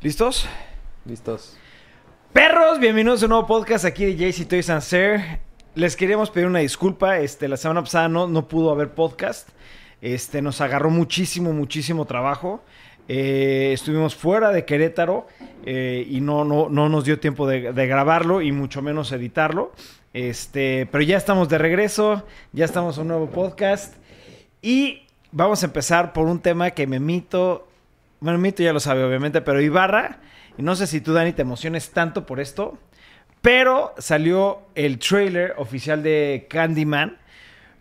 ¿Listos? Listos. Perros, bienvenidos a un nuevo podcast aquí de JC Toys and Sir. Les queríamos pedir una disculpa. Este, la semana pasada no, no pudo haber podcast. Este, nos agarró muchísimo, muchísimo trabajo. Eh, estuvimos fuera de Querétaro eh, y no, no, no nos dio tiempo de, de grabarlo y mucho menos editarlo. Este, pero ya estamos de regreso, ya estamos en un nuevo podcast y vamos a empezar por un tema que me mito, bueno, mito ya lo sabe obviamente, pero Ibarra, y no sé si tú Dani te emociones tanto por esto, pero salió el trailer oficial de Candyman,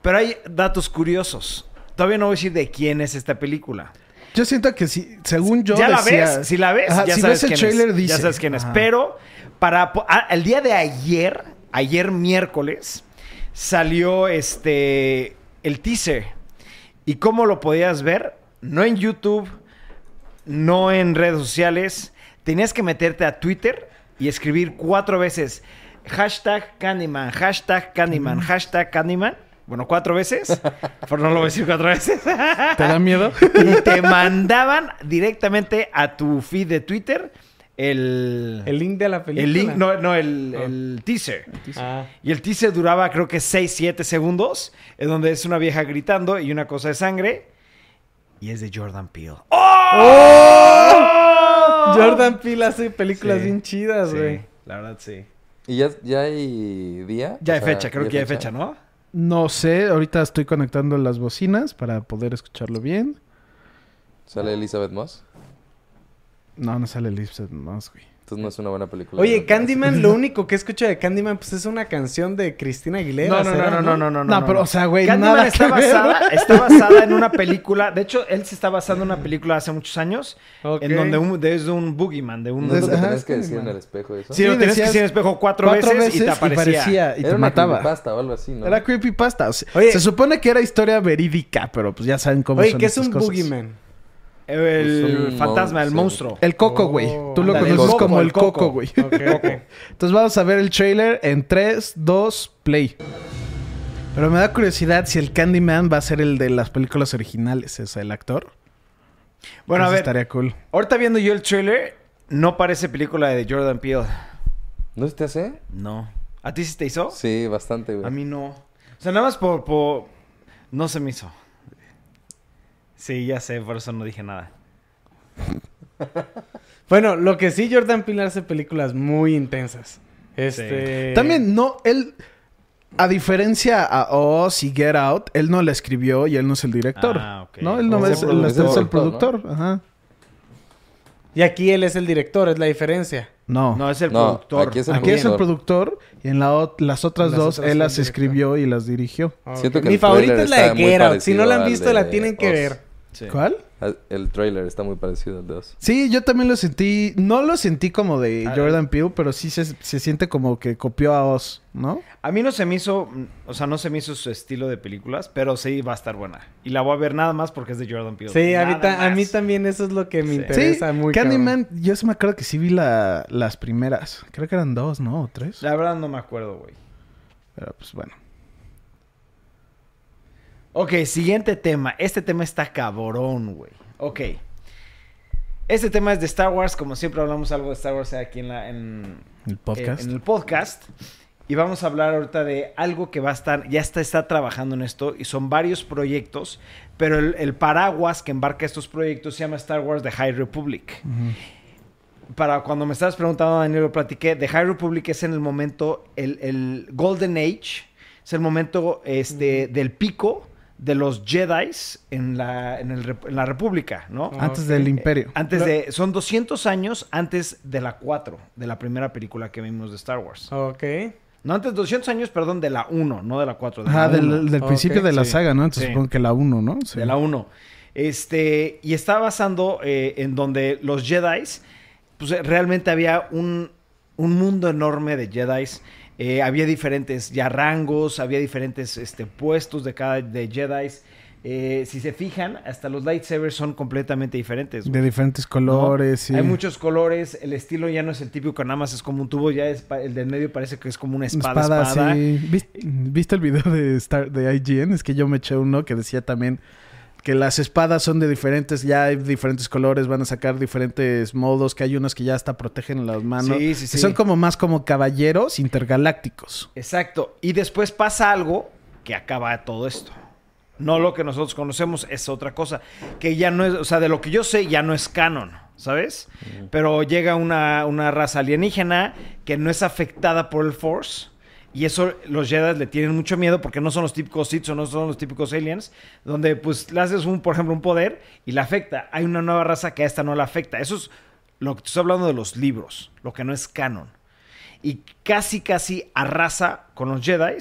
pero hay datos curiosos. Todavía no voy a decir de quién es esta película. Yo siento que si, según yo ya decía- la ves, si la ves, Ajá, ya si sabes ves el quién trailer es. dice. Ya sabes quién es. Pero para ah, el día de ayer, ayer miércoles, salió este el teaser. ¿Y cómo lo podías ver? No en YouTube, no en redes sociales. Tenías que meterte a Twitter y escribir cuatro veces hashtag Candyman, hashtag Candyman, hashtag Candyman. Bueno, cuatro veces. Por no lo voy a decir cuatro veces. ¿Te da miedo? y te mandaban directamente a tu feed de Twitter el, El link de la película. el link, no, no, el, Ah. el teaser. Ah. Y el teaser duraba creo que 6, 7 segundos, en donde es una vieja gritando y una cosa de sangre. Y es de Jordan Peele. ¡Oh! Jordan Peele hace películas Sí. bien chidas, Sí, güey. la verdad sí. ¿Y ya, ya hay día? Ya O hay sea, fecha, creo que ya hay fecha, ¿no? No sé, ahorita estoy conectando las bocinas para poder escucharlo bien. ¿Sale Elizabeth Moss? No, no sale Elizabeth más, güey. Entonces no es una buena película. Oye. Candyman, lo único que escucho de Candyman, pues es una canción de Cristina Aguilera. No, no, no, ¿será, no, no, no, no, No, pero, o sea, güey, Candyman nada está que ver. basada, está basada en una película. De hecho, él se está basando en una película hace muchos años. En donde un, es de un boogeyman, de un... ¿No es lo que tenías que decir en el espejo eso? Sí, lo tenías que decir en espejo cuatro, veces, y te aparecía. y Era te mataba. creepypasta o algo así, ¿no? Era creepypasta. O sea, Oye. se supone que era historia verídica, pero pues ya saben cómo Oye, son ¿qué es un cosas. boogeyman? El fantasma, el monstruo. El coco, güey. Oh. Tú lo conoces como el coco, güey. Ok, ok. Entonces vamos a ver el trailer en 3, 2, play. Pero me da curiosidad si el Candyman va a ser el de las películas originales, es el actor. Bueno, a ver, Estaría cool. ahorita viendo yo el trailer, no parece película de Jordan Peele. ¿No se te hace? No. ¿A ti sí te hizo? Sí, bastante, güey. A mí no. O sea, nada más por, por... No se me hizo. Sí, ya sé, por eso no dije nada. Bueno, lo que sí, Jordan Peele hace películas muy intensas. Este... También, no, él, a diferencia a Oz y Get Out, él no la escribió y él no es el director. Ah, ok. No, él no Es es, el es el es el productor. productor, Ajá. Y aquí él es el director, es la diferencia. No. No, es el No, productor. aquí es el Aquí es el productor. productor y en la las otras Las dos otras él las escribió y las dirigió. Siento que Mi favorita es la de Get Out. Si no la han visto, la tienen que Oz. ver. Sí. ¿Cuál? Ah, El trailer está muy parecido al de Oz. Sí, yo también lo sentí, no lo sentí como de Ah, Jordan Peele, pero sí se, se siente como que copió a Oz, ¿no? A mí no se me hizo, o sea, no se me hizo su estilo de películas, pero sí va a estar buena. Y la voy a ver nada más porque es de Jordan Peele. Sí, a mí, a también eso es lo que me Sí. interesa sí, muy Candyman, yo sí me acuerdo que sí vi la- las primeras. Creo que eran dos, ¿no? O tres. La verdad no me acuerdo, güey. Pero pues bueno. Ok, siguiente tema. Este tema está cabrón, güey. Ok. Este tema es de Star Wars. Como siempre hablamos algo de Star Wars aquí en, la, en, El podcast. en el podcast. Y vamos a hablar ahorita de algo que va a estar, ya está, está trabajando en esto. Y son varios proyectos. Pero el, el paraguas que embarca estos proyectos se llama Star Wars The High Republic. Para cuando me estabas preguntando, Daniel, lo platiqué. The High Republic es en el momento, el, el Golden Age. Es el momento este, del pico de los Jedi en la, en el en la República, ¿no? Ah, Antes ok. del Imperio. Antes de... Son 200 años antes de la 4, de la primera película que vimos de Star Wars. Ok. No, antes 200 años, perdón, de la 1, no de la 4. De 1. del, del principio de la sí. saga, ¿no? Entonces Sí. supongo que la uno, ¿no? Sí. De la 1. Este, y está basando eh, en donde los Jedi, pues eh, realmente había un, un mundo enorme de Jedi. Eh, había diferentes ya rangos, había diferentes este, puestos de cada de Jedi. Eh, si se fijan, hasta los lightsabers son completamente diferentes. güey. De diferentes ¿no? colores, sí. Hay muchos colores, el estilo ya no es el típico nada más es como un tubo, ya es el del medio parece que es como una espada, espada. sí. ¿Vis- ¿Viste el video de, Star, de IGN? Es que yo me eché uno que decía también que las espadas son de diferentes, ya hay diferentes colores, van a sacar diferentes modos, que hay unos que ya hasta protegen las manos. Sí, sí, que sí. Son como más como caballeros intergalácticos. Exacto. Y después pasa algo que acaba todo esto. No lo que nosotros conocemos es otra cosa. Que ya no es, o sea, de lo que yo sé ya no es canon, ¿sabes? Pero llega una, una raza alienígena que no es afectada por el Force. Y eso los Jedi le tienen mucho miedo porque no son los típicos Sith o no son los típicos aliens. Donde pues le haces un, por ejemplo, un poder y la afecta. Hay una nueva raza que a esta no la afecta. Eso es lo que estoy hablando de los libros. Lo que no es canon y casi casi arrasa con los Jedi.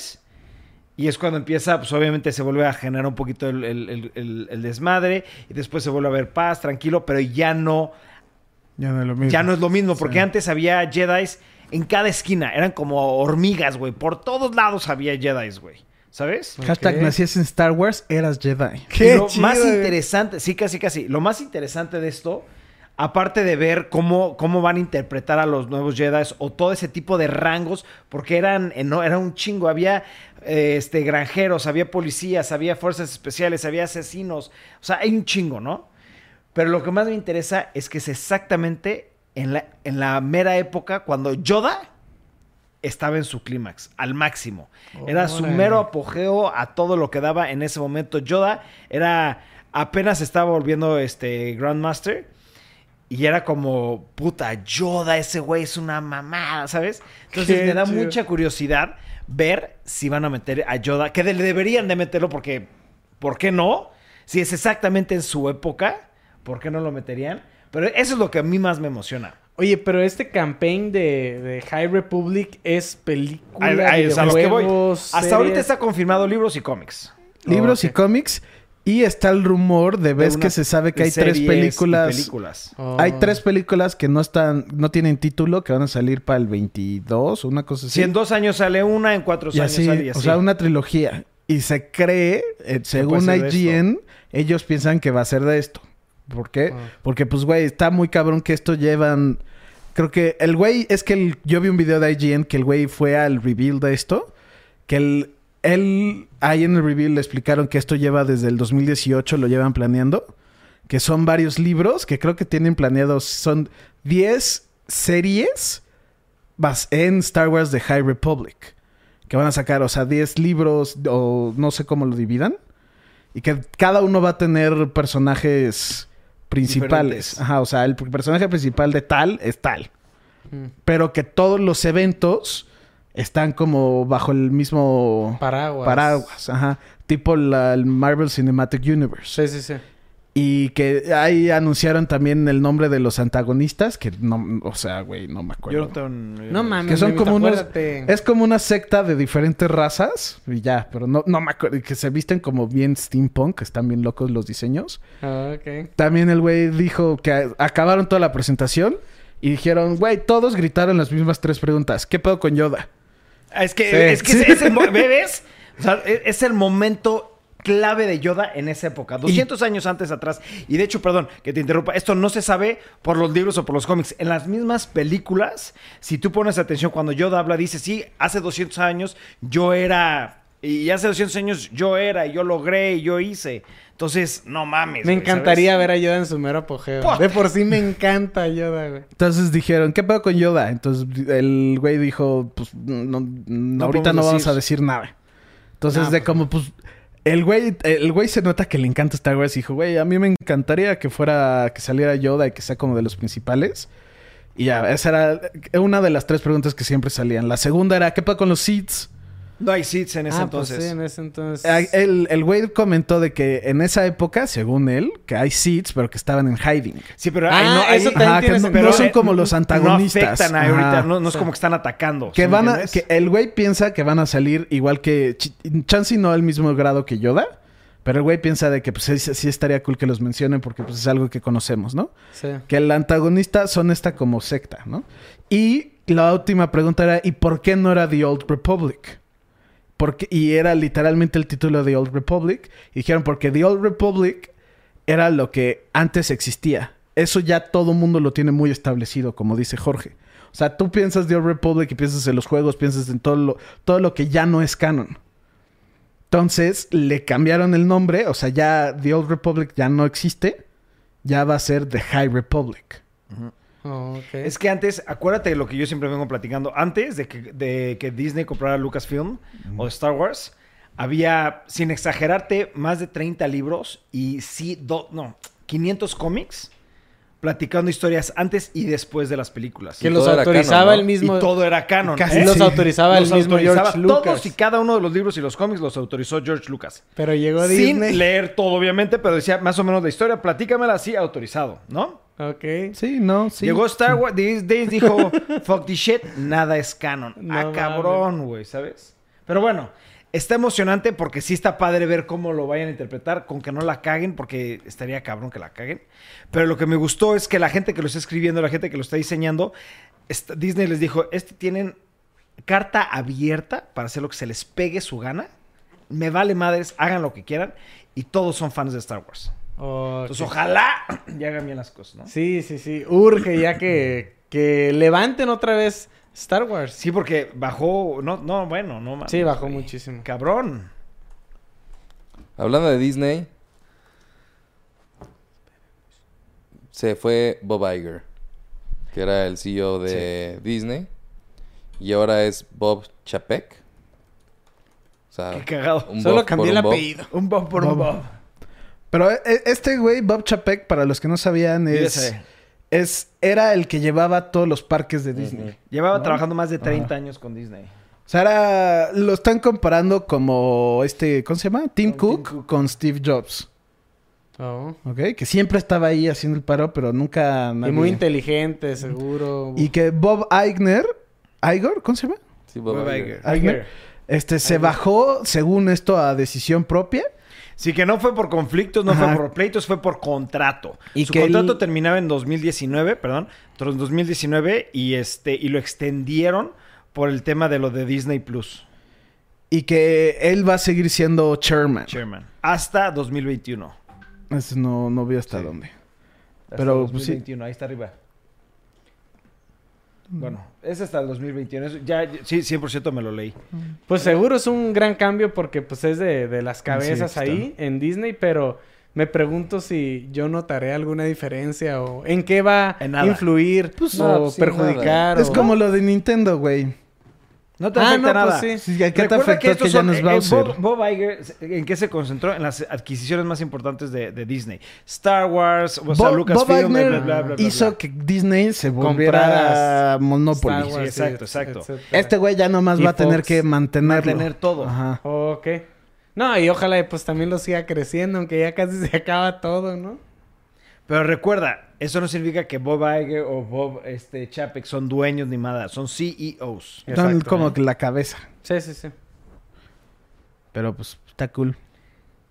Y es cuando empieza, pues obviamente se vuelve a generar un poquito el, el- el- el- el desmadre. Y después se vuelve a ver paz, tranquilo, pero ya no, Ya no es lo mismo. ya no es lo mismo. Porque Sí. antes había Jedi en cada esquina. Eran como hormigas, güey. Por todos lados había Jedi, güey. ¿Sabes? Hashtag nacías en Star Wars, eras Jedi. Y lo chido, más güey. interesante, sí, casi, casi. Lo más interesante de esto, aparte de ver cómo, cómo van a interpretar a los nuevos Jedi o todo ese tipo de rangos, porque eran, eh, no, era un chingo. Había eh, este, granjeros, había policías, había fuerzas especiales, había asesinos. O sea, hay un chingo, ¿no? Pero lo que más me interesa es que es exactamente en la, en la mera época cuando Yoda estaba en su clímax, al máximo. Era su mero apogeo a todo lo que daba en ese momento. Yoda era apenas estaba volviendo este Grandmaster y era como puta Yoda, ese güey es una mamada, ¿sabes? Entonces Qué me da mucha curiosidad ver si van a meter a Yoda, que de- deberían de meterlo porque ¿por qué no? Si es exactamente en su época, ¿por qué no lo meterían? Pero eso es lo que a mí más me emociona. Oye, pero este campaign de, de High Republic es película, Ahí- ahí es a lo que voy. Hasta ahorita está confirmado libros y cómics. Libros y cómics. Y está el rumor de, ves De que se sabe que hay tres películas. películas. Oh. Hay tres películas que no están, no tienen título, que van a salir para el 22 o una cosa así. Si en dos años sale una, en cuatro y años así, sale y así. o sea, una trilogía. Y se cree, eh, según IGN, ellos piensan que va a ser de esto. ¿Por qué? Ah. Porque, pues, güey, está muy cabrón que esto llevan... Creo que el güey, es que el- yo vi un video de IGN que el güey fue al reveal de esto. Que el, él, ahí en el reveal le explicaron que esto lleva desde el 2018, lo llevan planeando. Que son varios libros que creo que tienen planeados, son 10 series en Star Wars de High Republic. Que van a sacar, o sea, 10 libros o no sé cómo lo dividan. Y que cada uno va a tener personajes principales. Diferentes. Ajá, o sea, el personaje principal de tal es tal. Mm. Pero que todos los eventos están como bajo el mismo Paraguas. paraguas. Ajá. Tipo la- el Marvel Cinematic Universe. Sí, sí, sí. Y que ahí anunciaron también el nombre de los antagonistas, que no, o sea, güey, no me acuerdo. Yo no tengo ni- No mames. Que son como unos-. Es como una secta de diferentes razas y ya, pero no, no me acuerdo. Que se visten como bien steampunk, que están bien locos los diseños. Ah, ok. También el güey dijo que acabaron toda la presentación y dijeron, güey, todos gritaron las mismas tres preguntas. ¿Qué pedo con Yoda? Ah, Es que, Sí. es, que Sí. es, es el, ¿ves? O sea, es, es el momento clave de Yoda en esa época, 200 años antes atrás. Y de hecho, perdón, que te interrumpa, esto no se sabe por los libros o por los cómics. En las mismas películas, si tú pones atención, cuando Yoda habla, dice, sí, hace 200 años yo era... Y hace 200 años yo era, y yo logré, y yo hice. Entonces, no mames. Me güey, encantaría ¿sabes? ver a Yoda en su mero apogeo. De por sí me encanta Yoda, güey. Entonces dijeron, ¿qué pedo con Yoda? Entonces el güey dijo, pues no, no, ahorita no vamos decir. a decir nada. Entonces de pues, como, pues, el güey, el güey se nota que le encanta Star Wars y dijo, güey, a mí me encantaría que fuera, que saliera Yoda y que sea como de los principales. Y ya, esa era una de las tres preguntas que siempre salían. La segunda era, ¿qué pedo con los seeds? No hay seats en ese ah, entonces. pues sí, en ese entonces. Ah, El, el güey comentó de que en esa época, según él, que hay seeds, pero que estaban en hiding. Sí, pero Ah, ahí no, ahí- eso también Ajá, que tiene no, pero, son como los antagonistas. No afectan a ahorita, no, no es Sí. como que están atacando. Que ¿sí me van a, que el güey piensa que van a salir igual que Ch- Chansey no al mismo grado que Yoda, pero el güey piensa de que pues sí, sí estaría cool que los mencionen porque pues es algo que conocemos, ¿no? Sí. Que el antagonista son esta como secta, ¿no? Y la última pregunta era ¿y por qué no era The Old Republic? Porque, y era literalmente el título de Old Republic. Y dijeron porque The Old Republic era lo que antes existía. Eso ya todo mundo lo tiene muy establecido, como dice Jorge. O sea, tú piensas The Old Republic y piensas en los juegos, piensas en todo lo, todo lo que ya no es canon. Entonces le cambiaron el nombre, o sea, ya The Old Republic ya no existe, ya va a ser The High Republic. Oh. Es que antes, acuérdate de lo que yo siempre vengo platicando. Antes de que, de que Disney comprara Lucasfilm o Star Wars, había, sin exagerarte, más de 30 libros y sí, do- no, 500 cómics platicando historias antes y después de las películas. que y los autorizaba canon, ¿no? el mismo. Y todo era canon. Casi ¿eh? los sí. autorizaba Los el mismo autorizaba. George Lucas. Todos y cada uno de los libros y los cómics los autorizó George Lucas. Pero llegó Sin Disney. leer todo, obviamente, pero decía más o menos la historia. Platícamela así, autorizado, ¿no? Ok. Sí, no, sí. Llegó Star Wars, Disney dijo, fuck this shit, nada es canon. No ah, cabrón, güey, ¿sabes? Pero bueno, está emocionante porque sí está padre ver cómo lo vayan a interpretar, con que no la caguen, porque estaría cabrón que la caguen. Pero lo que me gustó es que la gente que lo está escribiendo, la gente que lo está diseñando, está- Disney les dijo, este tienen carta abierta para hacer lo que se les pegue su gana. Me vale madres, hagan lo que quieran. Y todos son fans de Star Wars. Entonces, ojalá y hagan bien las cosas, ¿no? Sí, sí, sí. Urge ya que, que levanten otra vez Star Wars. Sí, porque bajó. No, no, bueno, no mames, Sí, bajó güey. muchísimo. Cabrón. Hablando de Disney, se fue Bob Iger, que era el CEO de Disney, y ahora es Bob Chapek. O sea, Qué cagado. un Solo Bob cambié por el Bob. apellido. Un Bob por un Bob. Pero eh, este güey, Bob Chapek, para los que no sabían, es. Es era el que llevaba todos los parques de Disney. Llevaba ¿No? trabajando más de 30 Ajá. años con Disney. O sea, era- lo están comparando como este, ¿cómo se llama? Tim Con Cook, Tim Cook. con Steve Jobs. Oh. ¿Ok? Que siempre estaba ahí haciendo el paro, pero nunca Y nadie- muy inteligente, seguro. Y que Bob Iger, Igor, ¿cómo se llama? Sí, Bob Bob Iger. Iger. Iger. Este, se bajó, según esto, a decisión propia. Sí, que no fue por conflictos, no Ajá. fue por pleitos, fue por contrato. Y Su que contrato él- terminaba en 2019, perdón, tras 2019 y este y lo extendieron por el tema de lo de Disney Plus, Y que él va a seguir siendo chairman. Chairman, hasta 2021. Eso no, no veo hasta Sí. dónde. Hasta Pero, pues, sí. 2021, ahí está arriba. Bueno, es hasta el 2021. eso ya, sí, 100% me lo leí. Pues seguro es un gran cambio porque pues es de, de las cabezas ahí en Disney, pero me pregunto si yo notaré alguna diferencia o en qué va a influir Pues, o no, sí, perjudicar. Es como lo de Nintendo, güey. No te Ah, afecta no, nada. pues sí. Sí, ¿a ¿Qué te Recuerda afectó que, estos ya son- no es eh? Bob, Bob Iger, ¿en qué se concentró? En las adquisiciones más importantes de, de Disney. Star Wars, o sea, Bob, Lucasfilm, bla, Iger bla, bla, bla, hizo bla. que Disney se Comprara volviera Monopoly. Star Wars, Sí, exacto, exacto. etcétera. Este güey ya nomás Y va a tener que mantenerlo. mantener todo. Ajá. Ok. No, y ojalá pues también lo siga creciendo, aunque ya casi se acaba todo, ¿no? Pero recuerda, eso no significa que Bob Iger o Bob este, Chapek son dueños ni nada. Son CEOs. Son como ¿eh? que la cabeza. Sí, sí, sí. Pero pues está cool.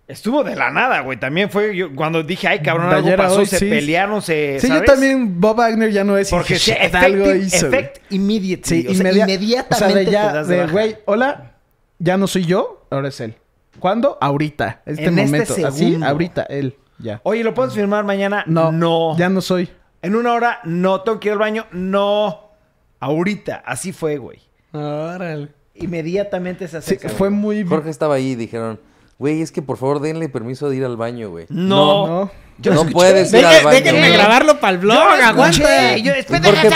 Estuvo de la nada, güey. También fue yo, cuando dije, ay, cabrón, De algo pasó, hoy, se sí. pelearon, se. Sí, yo también, Bob Wagner ya no es Porque shit, algo hizo. effect immediately. Sí, o sea, inmedia- inmediatamente O sea, de te ya, das de de baja. güey, hola, ya no soy yo, ahora es él. ¿Cuándo? Ahorita, este En este momento. Así, segundo. ahorita, él, ya. Oye, ¿lo puedes firmar mañana? No, No. ya no soy. En una hora, no. Tengo que ir al baño, no. Ahorita. Así fue, güey. Órale. Inmediatamente se Sí, acerca. fue güey. muy... Jorge estaba ahí y dijeron, güey, es que por favor denle permiso de ir al baño, güey. No. No. Yo no escuché. puedes ir Deje- al baño. déjenme grabarlo para el blog, Yo aguanta. escuché. Yo,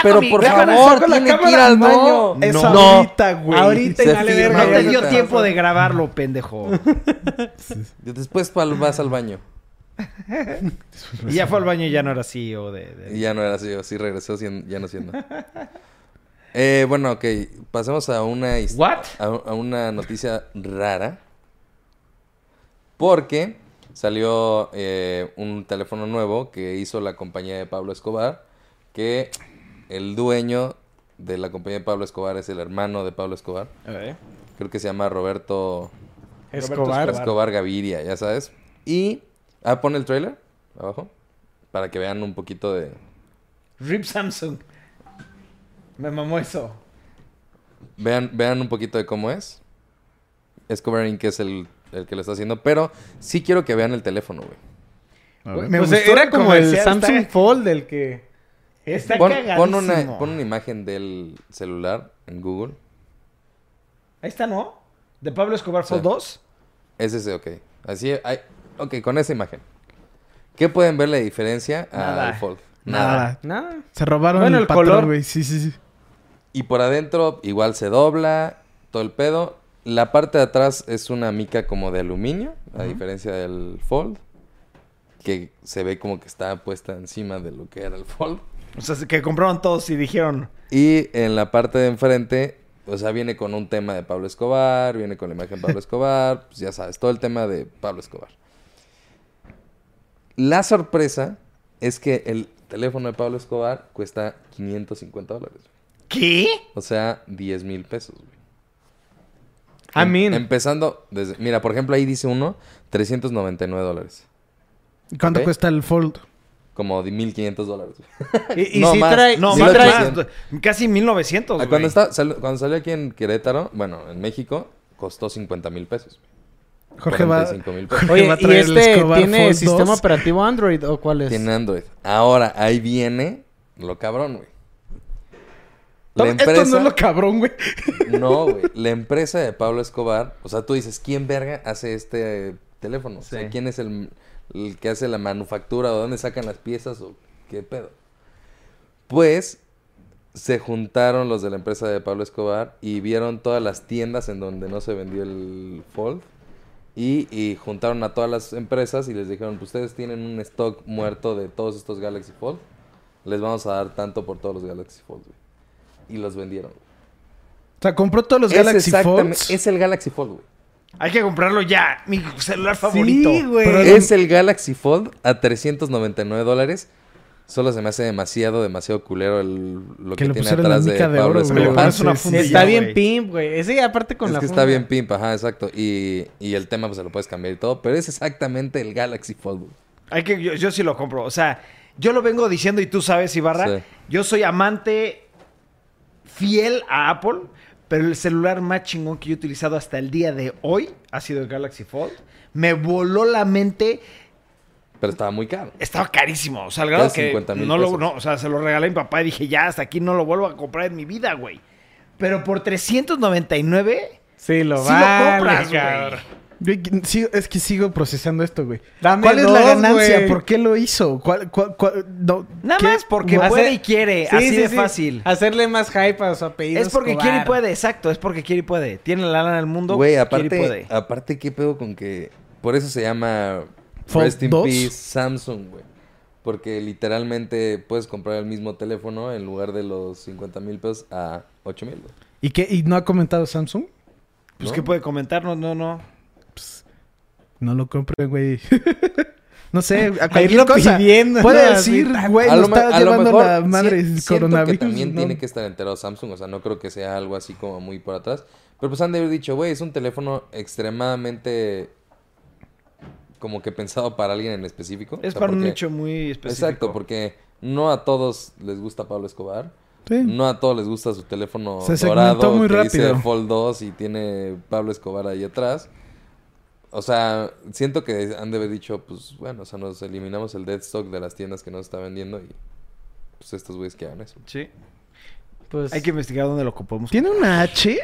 pero por favor, tiene que ir al No, baño. Es no. ahorita, güey. Ahorita y firma verga. No te dio tiempo de grabarlo, pendejo. Después vas al baño. Y ya fue al baño y ya no era CEO de... de- Y ya no era así, sí regresó siendo- ya no siendo. Eh, bueno, ok. Pasemos a una, ¿What? a, a una noticia rara. Porque salió eh, un teléfono nuevo que hizo la compañía de Pablo Escobar. Que el dueño de la compañía de Pablo Escobar es el hermano de Pablo Escobar. Creo que se llama Roberto Escobar. Escobar Gaviria, ya sabes. Y... Ah, pon el trailer abajo. Para que vean un poquito de... Rip Samsung. Me mamó eso. Vean, vean un poquito de cómo es. Escobar Inc. es el, el que lo está haciendo. Pero sí quiero que vean el teléfono, güey. Me Pues gustó era el como el Samsung está- Fold del que... Está Pon, pon una, pon una imagen del celular en Google. Ahí está, ¿no? De Pablo Escobar Sí. Fold 2. Es ese, ok. Así, hay, ok, con esa imagen. ¿Qué pueden ver la diferencia Nada. al Fold? Nada. Nada. Se robaron Bueno, el, el patrón, color. güey. Sí, sí, sí. Y por adentro igual se dobla, todo el pedo. La parte de atrás es una mica como de aluminio, a diferencia del Fold. Que se ve como que está puesta encima de lo que era el Fold. O sea, que compraron todos y dijeron... Y en la parte de enfrente, o sea, viene con un tema de Pablo Escobar, viene con la imagen de Pablo Escobar, pues ya sabes, todo el tema de Pablo Escobar. La sorpresa es que el teléfono de Pablo Escobar cuesta 550 dólares. ¿Qué? O sea, 10 mil pesos. güey. I Em- mean. empezando desde... Mira, por ejemplo, ahí dice uno, 399 dólares. ¿Y ¿Cuánto Ok. cuesta el Fold? Como de 1500 dólares. Y, y No, sí más. trae... No, sí más, trae- casi 1900, Ah, cuando, está, sal- cuando salió aquí en Querétaro, bueno, en México, costó 50 mil pesos. Jorge va... 45 mil pesos. Jorge Oye, va a ¿y traer el este Escobar tiene Fold sistema 2. operativo Android o cuál es? Tiene Android. Ahora, ahí viene lo cabrón, güey. La Esto empresa... no es lo cabrón, güey. No, güey. La empresa de Pablo Escobar, o sea, tú dices, ¿quién verga hace este eh, teléfono? O sea, Sí. ¿quién es el, el que hace la manufactura o de dónde sacan las piezas o qué pedo? Pues se juntaron los de la empresa de Pablo Escobar y vieron todas las tiendas en donde no se vendió el Fold y, y juntaron a todas las empresas y les dijeron, pues ustedes tienen un stock muerto de todos estos Galaxy Fold, les vamos a dar tanto por todos los Galaxy Fold, güey. Y los vendieron. O sea, compró todos los Es Galaxy Folds. Es el Galaxy Fold, güey. Hay que comprarlo ya. Mi celular favorito. Sí, güey. Pero- Es el Galaxy Fold a 399 dólares. Solo se me hace demasiado, demasiado culero el, lo Que tiene atrás de de Pablo. Escobar. Es una Sí, funda Está ya, bien güey. pimp, güey. Ese aparte con es la que funda. está bien pimp, ajá, exacto. Y, y el tema pues se lo puedes cambiar y todo, pero es exactamente el Galaxy Fold. güey. Hay que, yo, yo sí lo compro. O sea, yo lo vengo diciendo y tú sabes, Ibarra. Sí. Yo soy amante fiel a Apple, pero el celular más chingón que yo he utilizado hasta el día de hoy ha sido el Galaxy Fold. Me voló la mente. Pero estaba muy caro. Estaba carísimo. O sea, al grado que 50,000 no lo, no, o sea, se lo regalé a mi papá y dije, ya, hasta aquí no lo vuelvo a comprar en mi vida, güey. Pero por 399, Sí, lo sí lo compras, güey. es que sigo procesando esto, güey. Dame ¿Cuál es la ganancia? ¿Por qué lo hizo? ¿Cuál, cuál, cuál- no, Nada ¿qué? más porque puede y quiere. Sí, así sí, de sí. fácil. Hacerle más hype a su apellido. Es porque Escobar. quiere y puede, exacto. Es porque quiere y puede. Tiene la lana del mundo. Güey, quiere y aparte, puede. aparte, ¿qué pedo con que... Por eso se llama Rest in 2. Peace Samsung, güey. Porque literalmente puedes comprar el mismo teléfono en lugar de los 50 mil pesos a 8 mil, güey. ¿Y qué? ¿Y no ha comentado Samsung? Pues ¿no? que puede comentarnos, no, no. No lo compré, güey. no sé, a cualquier cosa. pidiendo, Puede ¿no? decir, güey, A lo está a llevando mejor la madre si- coronavirus. que también ¿no? tiene que estar enterado Samsung, o sea, no creo que sea algo así como muy por atrás. Pero pues han de haber dicho, güey, es un teléfono extremadamente como que pensado para alguien en específico. Es O sea, para un nicho muy específico. Exacto, porque no a todos les gusta Pablo Escobar. Sí. No a todos les gusta su teléfono Se dorado muy que rápido. dice Fold 2 y tiene Pablo Escobar ahí atrás. O sea, siento que han de haber dicho, pues bueno, o sea, nos eliminamos el dead stock de las tiendas que no se está vendiendo y pues estos güeyes que hagan eso. Sí. Pues, Hay que investigar dónde lo ocupamos. ¿Tiene una H?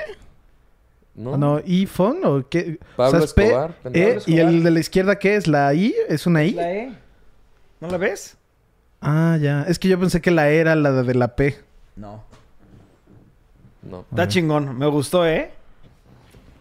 ¿No? ¿O no? ¿iPhone? ¿O qué? Pablo O sea, es P, Escobar, E, ¿Y el de la izquierda qué es? ¿La I? ¿Es una I? La E. ¿No la ves? Ah, ya. Es que yo pensé que la E era la de la P. No. No. Está chingón. Me gustó, ¿eh?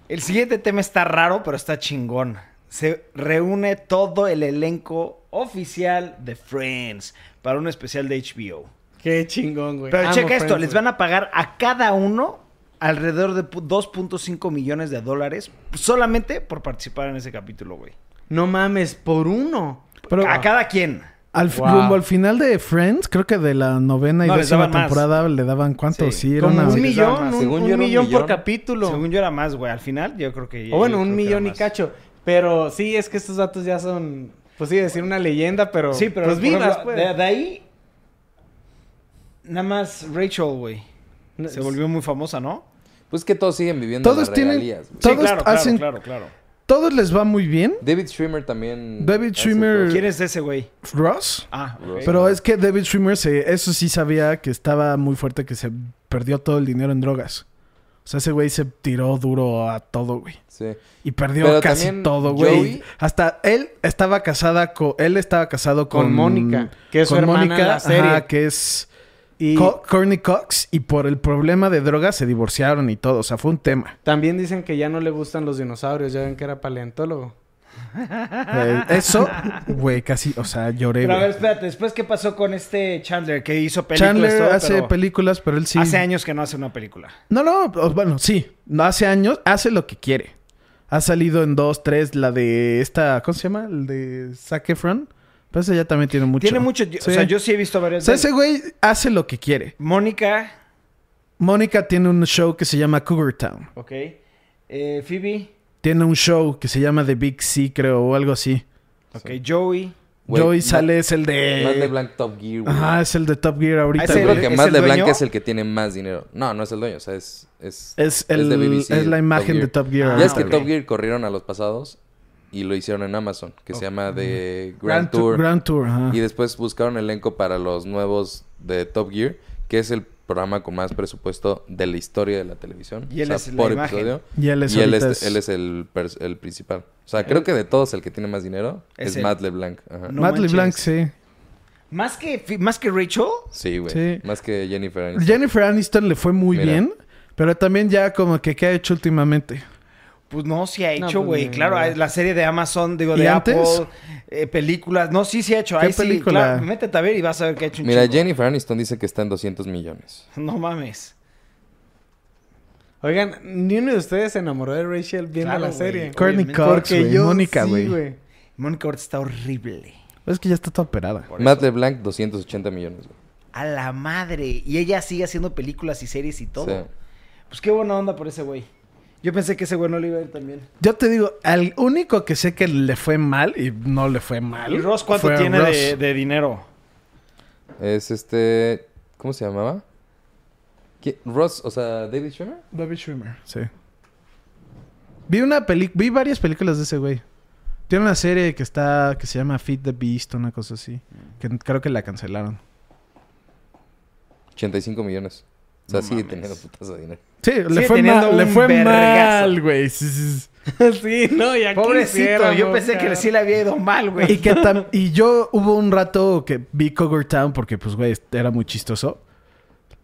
El siguiente tema está raro, pero está chingón. Se reúne todo el elenco oficial de Friends para un especial de HBO. Qué chingón, güey. Pero Amo checa esto, Friends, les güey. van a pagar a cada uno alrededor de pu- 2.5 millones de dólares solamente por participar en ese capítulo, güey. No mames, por uno. Pero A cada quien. al, Wow. rumbo al final de Friends, creo que de la novena y No, décima más. temporada le daban cuánto. Sí. Sí, era una... un millón, un, Según un yo era un millón por capítulo. Según yo era más, güey. Al final yo creo que... o bueno, un millón y cacho. Pero sí, es que estos datos ya son, pues sí, decir una leyenda, pero... Sí, pero Pues vivas, ejemplo, pues. de, de ahí... Nada más Rachel, güey. No, Se volvió muy famosa, ¿no? Pues que todos siguen viviendo Todos las tienen- regalías. güey. Sí, Todos claro, claro, hacen- claro, claro. Todos les va muy bien. David Schwimmer también. David Schwimmer-. ¿Quién es ese güey? Ross. Ah, ok. Pero es que David Schwimmer, se, eso sí sabía que estaba muy fuerte, que se perdió todo el dinero en drogas. O sea, ese güey se tiró duro a todo, güey. Sí. Y perdió Pero casi todo, güey. Joey- Hasta él estaba casada con... Él estaba casado con... Con Mónica, que es su en la serie. ajá, que es... Y Co- Courtney Cox. Y por el problema de drogas se divorciaron y todo. O sea, fue un tema. también dicen que ya no le gustan los dinosaurios. Ya ven que era paleontólogo. Eh, eso, güey, casi... O sea, lloré, Pero a ver, espérate, después qué pasó con este Chandler que hizo películas Chandler todo, hace pero películas, pero él sí... hace años que no hace una película. No, no, bueno, sí. No hace años, hace lo que quiere. Ha salido en dos, tres, la de esta, ¿cómo se llama? El de Zac Efron. Pero ese ya también tiene mucho. Tiene mucho, Sí. o sea, yo sí he visto O varias sea, de ese güey hace lo que quiere. Mónica, Mónica tiene un show que se llama Cougar Town. ok. Eh, Phoebe, Tiene un show que se llama The Big C, creo, o algo así. ok. Joey. Joey sale, es el de... Matt LeBlanc Top Gear, güey. Ajá, es el de Top Gear ahorita, Ah, ese Yo creo que ¿Es Matt el LeBlanc es el que tiene más dinero. No, no es el dueño, o sea, es... Es, Es, el, de BBC, es la imagen de Top Gear. Ah, ya es que. Top Gear corrieron a los pasados y lo hicieron en Amazon, que se llama The Grand, Grand Tour. Grand Tour, ajá. Y después buscaron elenco para los nuevos de Top Gear, que es el programa con más presupuesto de la historia de la televisión. Y él o es sea, la por episodio. Y él es y él es, es- él es el, el principal. O sea, creo que de todos el que tiene más dinero Es es. Matt LeBlanc. Ajá. No Matt manches. LeBlanc, sí. Más que, más que Rachel. Sí, güey. Sí. Más que Jennifer Aniston. Jennifer Aniston le fue muy Mira. bien, pero también ya como que ¿qué ha hecho últimamente? Pues no, sí ha hecho, pues, güey. claro, la serie de Amazon, digo, ¿Y de antes? Apple, eh, películas. No, sí, sí ha hecho. ¿Qué Ahí sí, película? claro, métete a ver y vas a ver que ha hecho un Mira, chingo. Jennifer Aniston dice que está en 200 millones. No mames. Oigan, ni uno de ustedes se enamoró de Rachel viendo Claro, la güey. serie. Courtney. Cox, Porque güey. yo Mónica, sí, güey. Mónica ahorita está horrible. es que ya está toda operada. Matt. LeBlanc, 280 millones. güey. A la madre. Y ella sigue haciendo películas y series y todo. Sí. Pues qué buena onda por ese güey. Yo pensé que ese güey no le iba a ir también. Yo te digo, al único que sé que le fue mal, y no le fue mal. ¿Y Ross cuánto tiene Ross. de, de dinero? Es este... ¿Cómo se llamaba? ¿Qui- Ross, o sea, David Schwimmer. David Schwimmer, sí. Vi una peli vi varias películas de ese güey. Tiene una serie que está que se llama Feed the Beast, una cosa así, que creo que la cancelaron. 85 millones. O sea, No sigue mames. teniendo putazo de dinero. Sí, le fue mal, le fue mal, güey. Sí, sí, sí. sí, no, ya Pobrecito, quisiéramos, yo pensé que sí le había ido mal, güey. Y que tam- y yo hubo un rato que vi Cougar Town porque pues güey, era muy chistoso.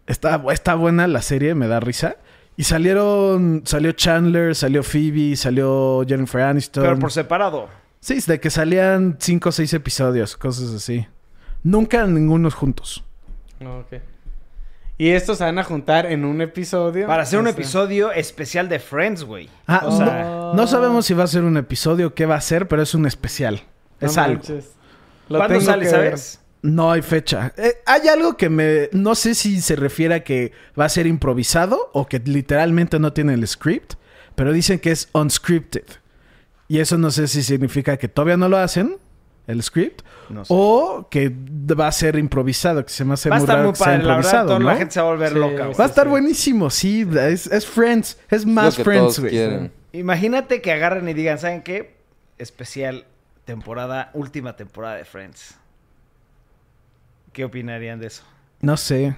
Está, está buena la serie, me da risa. Y salieron, salió Chandler, salió Phoebe, salió Jennifer Aniston. Pero por separado. Sí, es de que salían cinco o seis episodios, cosas así. Nunca ningunos juntos. No, ok. Y estos se van a juntar en un episodio. Para hacer un O sea, episodio especial de Friends, güey. Ah, o sea, no, no sabemos si va a ser un episodio, qué va a ser, pero es un especial. no es algo. Lo ¿cuándo tengo sale, sabes? No hay fecha. Eh, hay algo que me... No sé si se refiere a que va a ser improvisado o que literalmente no tiene el script, pero dicen que es unscripted. Y eso no sé si significa que todavía no lo hacen, el script, No sé. o que va a ser improvisado, que se me hace Va a muy estar raro muy que sea padre, la verdad. improvisado, Toda la gente se va a volver Sí, loca. Va a estar sí. buenísimo, sí. Es, es Friends. Es más Lo que Friends, güey. Imagínate que agarren y digan, ¿saben qué? Especial temporada, última temporada de Friends. ¿Qué opinarían de eso? No sé.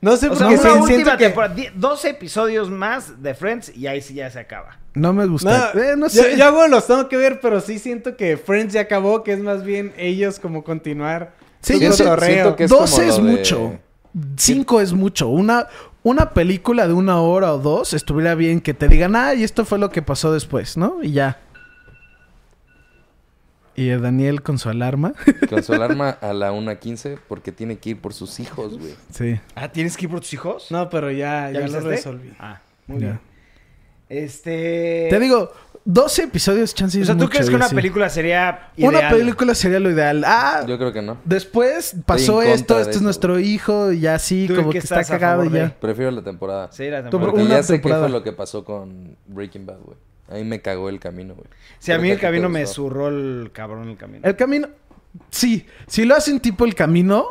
No sé O por sea, qué una sí, última siento que... temporada, die- 12 episodios más de Friends y ahí sí ya se acaba. No me gusta. No, Eh, no sé. yo hago los tengo que ver, pero sí siento que Friends ya acabó, que es más bien ellos como continuar Sí, yo siento que es 12 como es de- mucho. Cinco es mucho. Una, una película de una hora o dos estuviera bien que te digan, ah, y esto fue lo que pasó después, ¿no? Y ya. Y el Daniel con su alarma. Con su alarma a la 1.15 porque tiene que ir por sus hijos, güey. sí. Ah, ¿tienes que ir por tus hijos? No, pero ya, ya, lo avisaste? resolví. Ah, muy Ya. bien. Este... Te digo, 12 episodios, chance O es sea, ¿tú mucho, crees que una película sería ideal? Una película sería lo ideal. Ah, Yo creo que no. después pasó esto, este es eso, nuestro hijo, y así ¿Tú en como que está cagado y ya. Prefiero la temporada. Sí, la temporada. Porque una ya sé temporada. qué fue lo que pasó con Breaking Bad, güey. A mí me cagó el camino, güey. Sí, a mí el camino me zurró el cabrón el camino. El camino. Sí, si lo hacen tipo el camino,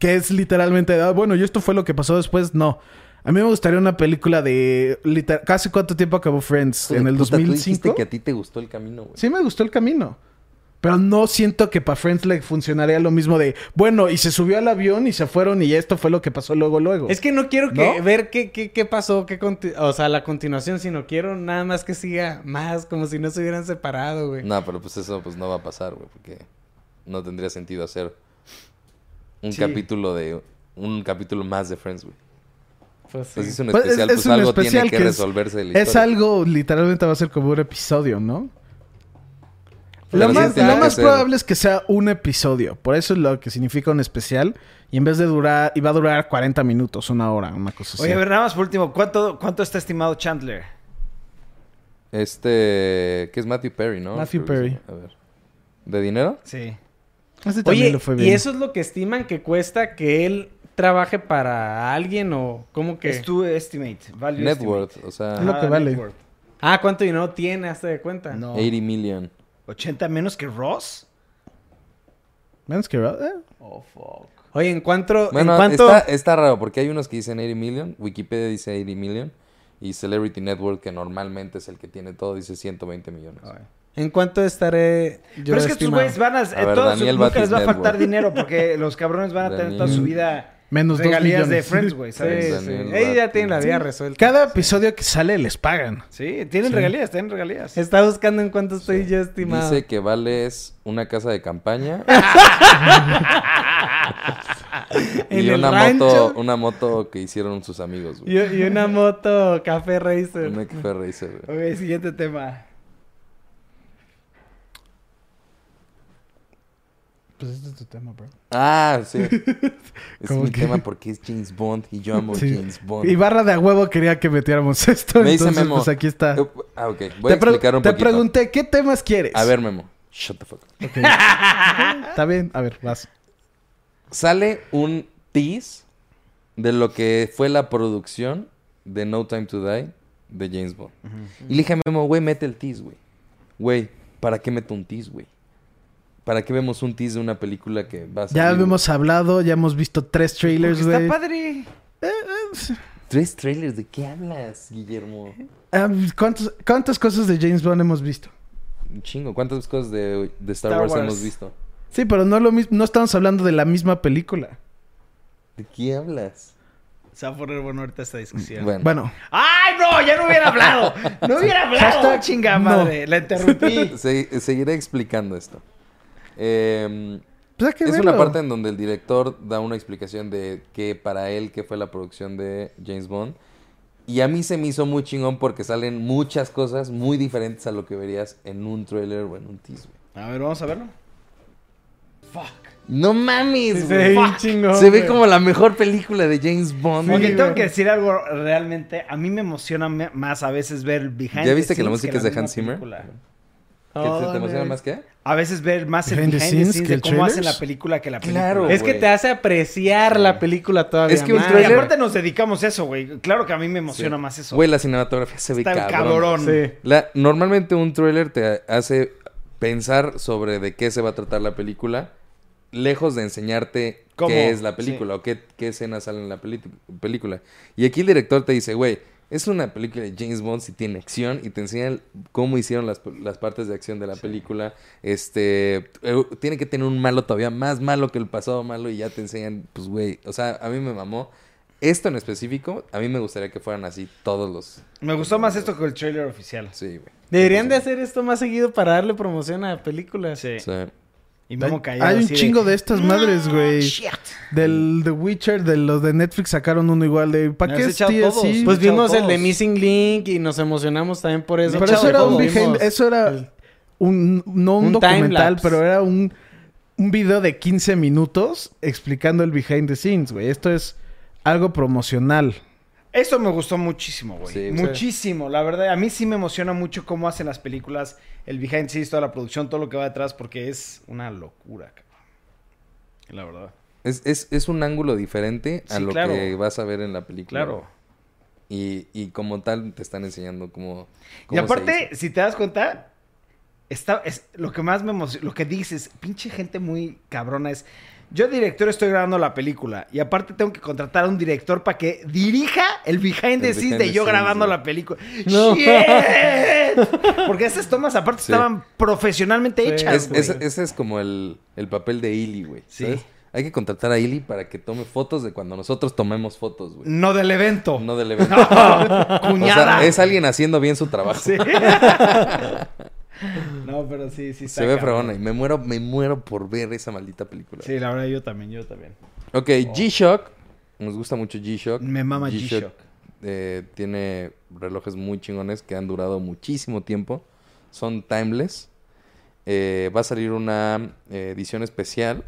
que es literalmente, ah, bueno, y esto fue lo que pasó después, no. A mí me gustaría una película de. liter- ¿Casi cuánto tiempo acabó Friends? Joder, ¿En el puta, tú dijiste 2005? que a ti te gustó el camino, güey. Sí, me gustó el camino. Pero no siento que para Friends le funcionaría lo mismo de, bueno, y se subió al avión y se fueron y esto fue lo que pasó luego, luego. Es que no quiero que ¿No? ver qué, qué, qué pasó, qué o sea, la continuación, sino quiero nada más que siga más, como si no se hubieran separado, güey. No, pero pues eso pues no va a pasar, güey, porque no tendría sentido hacer un Sí. capítulo de un capítulo más de Friends, güey. Pues sí. Pues es un Pues, es- especial, es pues un algo especial tiene que, que es- resolverse de la Es algo, literalmente va a ser como un episodio, ¿no? Lo más, lo más probable es que sea un episodio. Por eso es lo que significa un especial. Y en vez de durar, iba a durar 40 minutos, una hora, una cosa así. Oye, a ver, nada más por último, ¿cuánto, cuánto está estimado Chandler? Este, que es Matthew Perry, ¿no? Matthew Creo. A ver. ¿De dinero? Sí. Este Oye, le fue ¿y bien. eso es lo que estiman que cuesta que él trabaje para alguien o cómo que? Es tu estimate, value Net estimate. worth, o sea, Es lo que Ah, vale. Ah, ¿cuánto dinero tiene? Hazte de cuenta. No. 80 million. 80 menos que Ross. Menos que... eh, Oh, fuck. Oye, ¿en cuánto? Bueno, ¿en cuánto? está, está raro porque hay unos que dicen 80 million, Wikipedia dice 80 million y Celebrity Network, que normalmente es el que tiene todo, dice 120 millones. ¿En cuánto estaré yo Pero es que estos estimado? güeyes van a... eh, ver, todos nunca les va a Batis faltar Network. dinero porque los cabrones van a tener toda su vida Menos dos regalías de millones. Friends, güey, Sí, ¿sabes? sí. Ellos ya tienen la vida resuelta. Cada episodio que sale les pagan. Sí, tienen regalías, tienen regalías. Está buscando en cuánto estoy yo estimado. Dice que vales una casa de campaña y una rancho. moto, una moto que hicieron sus amigos, Y, güey. y una moto Café Racer. Una fue Racer, güey. Ok, siguiente tema. Pues este es tu tema, bro. Ah, sí. Es ¿Cómo mi que? tema porque es James Bond y yo amo Sí. James Bond. Y Barra de a huevo quería que metiéramos esto. Me dice entonces, Memo. pues aquí está. Ah, ok. Voy a te pre- explicar un te poquito. pregunté, ¿qué temas quieres? A ver, Memo. Shut the fuck up. Ok. Está bien, a ver, vas. Sale un tease de lo que fue la producción de No Time to Die de James Bond. Y le dije a Memo, güey, mete el tease, güey. Güey, ¿para qué meto un tease, güey? ¿Para qué vemos un tease de una película que va a salir? Ya hemos hablado, ya hemos visto tres trailers, güey. está padre. ¿Tres trailers? ¿De qué hablas, Guillermo? Ah, ¿cuántos- ¿Cuántas cosas de James Bond hemos visto? Un chingo. ¿Cuántas cosas de, de Star, Star Wars, Wars. hemos visto? Sí, pero no lo mismo, no estamos hablando de la misma película. ¿De qué hablas? Se va a poner bueno ahorita esta discusión. Bueno, Bueno, ¡Ay, no! Ya no hubiera hablado. No hubiera hablado. Hashtag chinga no. madre. La interrumpí. se- seguiré explicando esto. Em, pues hay que es verlo. una parte en donde el director da una explicación de qué para él, qué fue la producción de James Bond. Y a mí se me hizo muy chingón porque salen muchas cosas muy diferentes a lo que verías en un trailer o en un teaser. A ver, vamos a verlo. Fuck. No mames, Sí, se ve güey. bien chingón, Se ve güey. como la mejor película de James Bond. Ok, Sí, tengo güey. que decir algo realmente. A mí me emociona más a veces ver behind ¿Ya the viste que la música es de Hans Zimmer? película. ¿Qué te, te emociona más que? A veces ver más el Behind behind the the scenes scenes que de el cómo hacen trailers. la película que la película. Claro. Es que te hace apreciar la película todavía Es que un más. Y trailer- aparte nos dedicamos a eso, güey. Claro que a mí me emociona Sí. más eso. Güey, la cinematografía se ve Está cabrón. cabrón. Sí. La- normalmente un trailer te hace pensar sobre de qué se va a tratar la película, lejos de enseñarte ¿Cómo? qué es la película o qué, qué escenas salen en la película. Y aquí el director te dice, güey, es una película de James Bond si tiene acción y te enseñan cómo hicieron las, las partes de acción de la película. Este, eh, tiene que tener un malo todavía más malo que el pasado malo y ya te enseñan, pues, güey, o sea, a mí me mamó. Esto en específico, a mí me gustaría que fueran así todos los... Me gustó más esto que el trailer oficial. Sí, güey. Deberían de hacer esto más seguido para darle promoción a películas. Sí. Sí. Y Hay, callado hay un así chingo de, estas madres, güey. shit. Del The Witcher, de los de Netflix sacaron uno igual de ¿para qué es así? Pues vimos el de. Missing Link y nos emocionamos también por eso. Pero eso era un behind, eso era un no un, Un documental, pero era un un video de 15 minutos explicando el behind the scenes, güey. Esto es algo promocional. Eso me gustó muchísimo, güey. Sí, muchísimo. La verdad, a mí sí me emociona mucho cómo hacen las películas, el behind the scenes, toda la producción, todo lo que va detrás, porque es una locura, cabrón. La verdad. Es, es, es un ángulo diferente a Sí, lo claro. que vas a ver en la película. Claro. Y, y como tal te están enseñando cómo... Y cómo se aparte, si te das cuenta, está, es, lo que más me emociona, lo que dices, pinche gente muy cabrona es, yo director estoy grabando la película y aparte tengo que contratar a un director para que dirija el behind the El scenes behind de the yo scenes, grabando la película. No. Porque esas tomas aparte Sí. estaban profesionalmente Sí. hechas, Es- güey. es- ese es como el, el papel de Illy, güey. Sí. ¿sabes? Hay que contratar a Illy para que tome fotos de cuando nosotros tomemos fotos, güey. No del evento. No del evento. Cuñada. O sea, es alguien haciendo bien su trabajo. Sí. no, pero sí, sí está Se ve fregona y me muero, me muero por ver esa maldita película. Sí, la verdad yo también, yo también. Ok, G-Shock. Nos gusta mucho G-Shock. Me mama G-Shock. eh, tiene relojes muy chingones que han durado muchísimo tiempo. Son timeless. Eh, va a salir una eh, edición especial.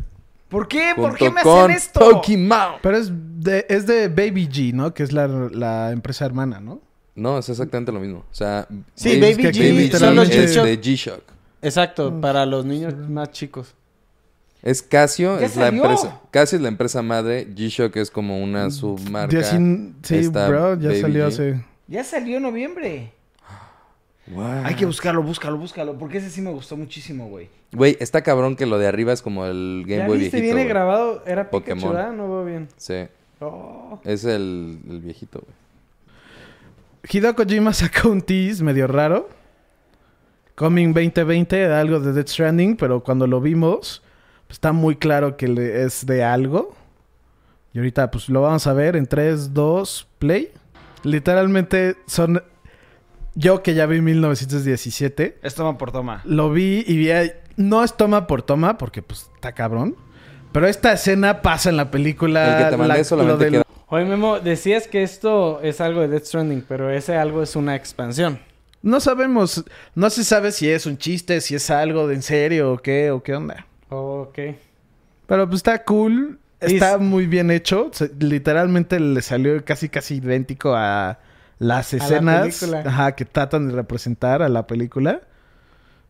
¿Por qué? ¿Por qué me hacen esto? Pokémon. Pero es de, es de Baby G, ¿no? Que es la, la empresa hermana, ¿no? No, es exactamente lo mismo. O sea, Sí, Baby que G son los es de G-Shock. Exacto, para los niños más chicos. Es Casio, ¿Ya es la empresa. Casio es la empresa madre. G-Shock es como una submarca. Diecin- sí, Está bro, ya Baby salió hace... Ya salió en noviembre. Wow. Hay que buscarlo, búscalo, búscalo. Porque ese sí me gustó muchísimo, güey. Güey, está cabrón que lo de arriba es como el Game ¿Ya Boy viste? viejito. Viene grabado. Era Pikachu, Pokémon. ¿verdad? No veo bien. Sí. Oh. Es el, el viejito, güey. Hideo Kojima sacó un tease medio raro. Coming 2020 era algo de Death Stranding, pero cuando lo vimos, pues, está muy claro que le- es de algo. Y ahorita, pues lo vamos a ver en 3, 2, play. Literalmente son. Yo que ya vi 1917, Es toma por toma. lo vi y vi. ahí- No es toma por toma, porque pues está cabrón. Pero esta escena pasa en la película. El que te mandé la- solamente lo del- queda- Oye, Memo, decías que esto es algo de Death Stranding, pero ese algo es una expansión. No sabemos, no se sabe si es un chiste, si es algo de en serio o qué, o qué onda. Ok. Pero pues está cool, está muy bien hecho. Se- literalmente le salió casi casi idéntico a las A la escenas ajá, que tratan de representar a la película.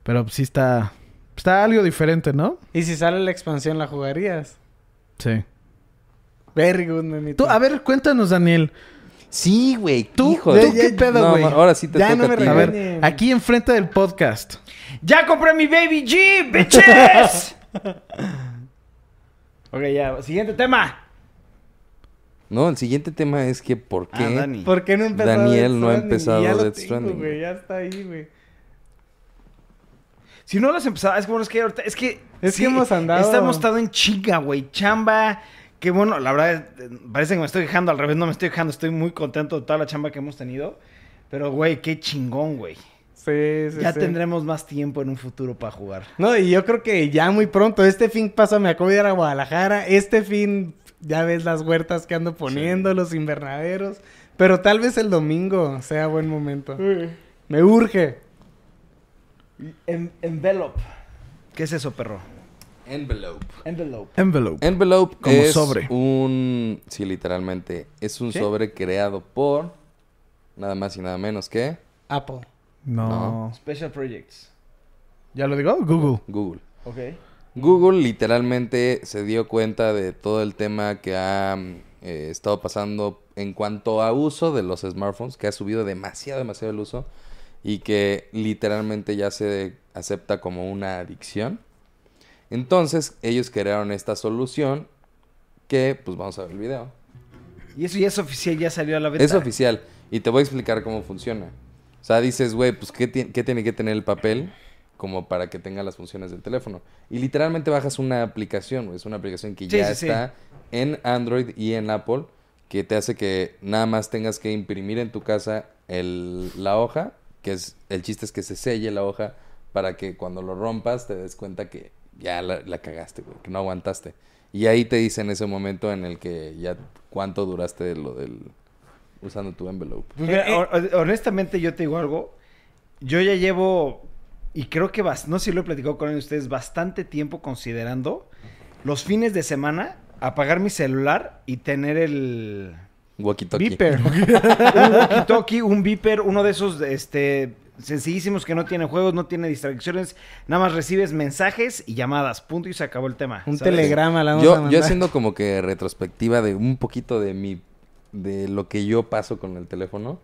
Pero pues, sí está, está algo diferente, ¿no? Y si sale la expansión, ¿la jugarías? Sí. Very good, Memito. Tú, a ver, cuéntanos, Daniel. Sí, güey. Tú, hijo ¿tú de- qué pedo, No, güey? ahora sí te Ya toca no me a ti, A güey. ver, aquí enfrente del podcast. ¡Ya compré mi Baby G, bitches! ok, ya. Siguiente tema. No, el siguiente tema es que ¿por qué? Ah, Dani. ¿Por qué no empezó Daniel no ha empezado ya lo Death tengo, Stranding. Ya está ahí, güey. Si no lo has empezado, es que bueno, es que ahorita, es que... Es que hemos andado- Hemos estado en chinga, güey. Chamba. Que bueno, la verdad, parece que me estoy quejando. Al revés, no me estoy quejando. Estoy muy contento de toda la chamba que hemos tenido. Pero, güey, qué chingón, güey. Sí, sí, Ya sí. tendremos más tiempo en un futuro para jugar. No, y yo creo que ya muy pronto. Este fin pasa, me acabo de ir a Guadalajara. Este fin ya ves las huertas que ando poniendo, los invernaderos. Pero tal vez el domingo sea buen momento. Me urge. En- envelope. ¿Qué es eso, perro? Envelope. Envelope. Envelope. Envelope Como es sobre. un... Sí, literalmente. Es un ¿Sí? sobre creado por... Nada más y nada menos que... Apple. No. No. Special Projects. ¿Ya lo digo? Google. Google. Ok. Google literalmente se dio cuenta de todo el tema que ha eh, estado pasando en cuanto a uso de los smartphones, que ha subido demasiado, demasiado el uso y que literalmente ya se acepta como una adicción. Entonces ellos crearon esta solución que, pues vamos a ver el video. Y eso ya es oficial, ya salió a la venta. Es oficial y te voy a explicar cómo funciona. O sea, dices, güey, pues ¿qué, ti- qué tiene que tener el papel como para que tenga las funciones del teléfono? Y literalmente bajas una aplicación, güey. Es una aplicación que Sí, ya sí, sí. está en Android y en Apple que te hace que nada más tengas que imprimir en tu casa el, la hoja, que es el chiste es que se selle la hoja para que cuando lo rompas te des cuenta que ya la, la cagaste, güey, que no aguantaste. Y ahí te dice en ese momento en el que ya cuánto duraste de lo del usando tu envelope. Pues mira, Eh, eh. hon- honestamente, yo te digo algo. Yo ya llevo, y creo que no sé si lo he platicado con ustedes, bastante tiempo considerando los fines de semana apagar mi celular y tener el Walkie talkie. Viper. un walkie-talkie, un beeper, uno de esos este sencillísimos que no tiene juegos, no tiene distracciones, nada más recibes mensajes y llamadas, punto y se acabó el tema. Un ¿sabes? telegrama la vamos a Yo, mandar. yo haciendo como que retrospectiva de un poquito de mi de lo que yo paso con el teléfono.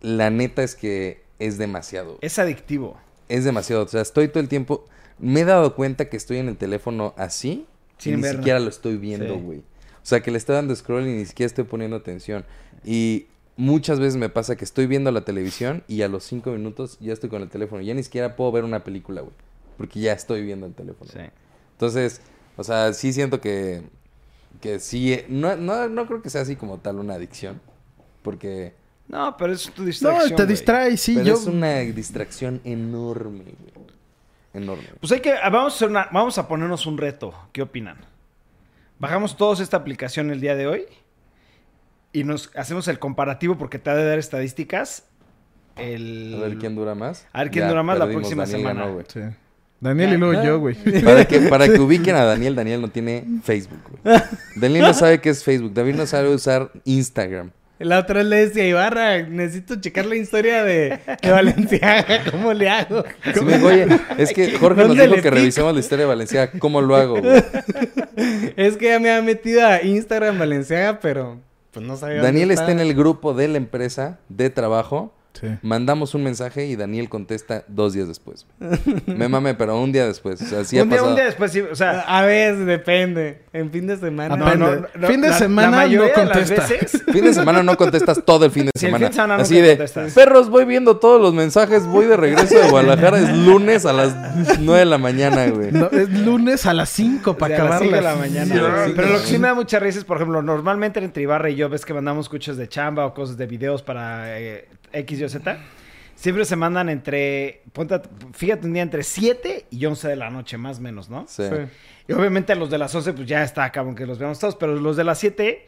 La neta es que es demasiado. Es adictivo. Es demasiado. O sea, estoy todo el tiempo. Me he dado cuenta que estoy en el teléfono así. Sin y ni verlo. siquiera lo estoy viendo, Sí. güey. O sea, que le estoy dando scroll y ni siquiera estoy poniendo atención. Y muchas veces me pasa que estoy viendo la televisión y a los cinco minutos ya estoy con el teléfono. Ya ni siquiera puedo ver una película, güey. Porque ya estoy viendo el teléfono. Sí. Entonces, o sea, sí siento que, que sí, no, no, no creo que sea así como tal una adicción. Porque No, pero es tu No, distracción. te güey. distrae, sí. pero yo... es una distracción enorme, güey. Enorme. Pues hay que. Vamos a, hacer una- vamos a ponernos un reto. ¿Qué opinan? Bajamos todos esta aplicación el día de hoy. Y nos hacemos el comparativo porque te ha de dar estadísticas. El... A ver quién dura más. A ver quién dura más la próxima Daniel semana. ganó, güey. Sí. Daniel y luego yo, güey. Para que, para que ubiquen a Daniel, Daniel no tiene Facebook, güey. Daniel no sabe qué es Facebook. David no sabe usar Instagram. La otra vez le decía a Ibarra, necesito checar la historia de, de Valenciaga, ¿cómo le hago? Sí me dijo, oye, es que Jorge nos ¿Dónde dijo que pico? revisemos la historia de Valencia. ¿Cómo lo hago, güey? Es que ya me ha metido a Instagram Valenciaga, pero pues no sabía. Daniel está en el grupo de la empresa de trabajo. Sí. Mandamos un mensaje y Daniel contesta dos días después. Me mame, pero un día después. O sea, sí ha un, día, un día después, sí. O sea, A veces depende. En fin de semana. No, no, Fin de semana no de las contesta. veces- Fin de semana no contestas todo el fin de Sí, el semana. fin de semana Así de, contestas. perros, voy viendo todos los mensajes, voy de regreso de Guadalajara, es lunes a las 9 de la mañana, güey. No, es lunes a las 5 para acabar de la mañana. Pero sí. lo que sí me da mucha risa es, por ejemplo, normalmente entre Ibarra y yo ves que mandamos cuchos de chamba o cosas de videos para eh, X, Y Z. Siempre se mandan entre, ponte a- fíjate un día entre 7 y 11 de la noche, más o menos, ¿no? Sí. Sí. Y obviamente los de las 11, pues ya está, cabrón, que los veamos todos. Pero los de las 7,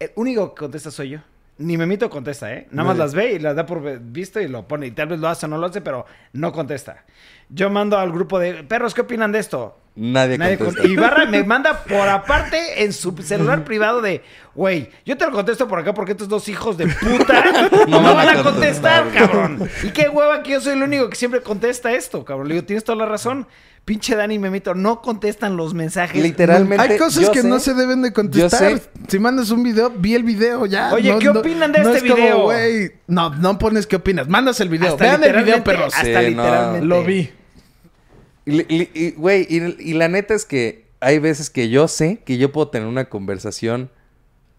el único que contesta soy yo. Ni Memito contesta, ¿eh? Nada más las ve y las da por visto y lo pone. Y tal vez lo hace o no lo hace, pero no contesta. Yo mando al grupo de perros, ¿qué opinan de esto? Nadie, Nadie contesta. con- Ibarra me manda por aparte en su celular privado de, güey, yo te lo contesto por acá porque estos dos hijos de puta no, van a contestar, cabrón. Y qué hueva que yo soy el único que siempre contesta esto, cabrón. Le digo, tienes toda la razón. Pinche Dani y Memito no contestan los mensajes. Literalmente. Hay cosas yo que sé- no se deben de yo contestar. sé- Si mandas un video, vi el video ya. Oye, No- ¿qué no- opinan de no este es como, video? no, no pones qué opinas. Mandas el video. Hasta Vean el video, perros. Hasta Sí, no. literalmente. Lo vi. Y, güey, y, y la neta es que hay veces que yo sé que yo puedo tener una conversación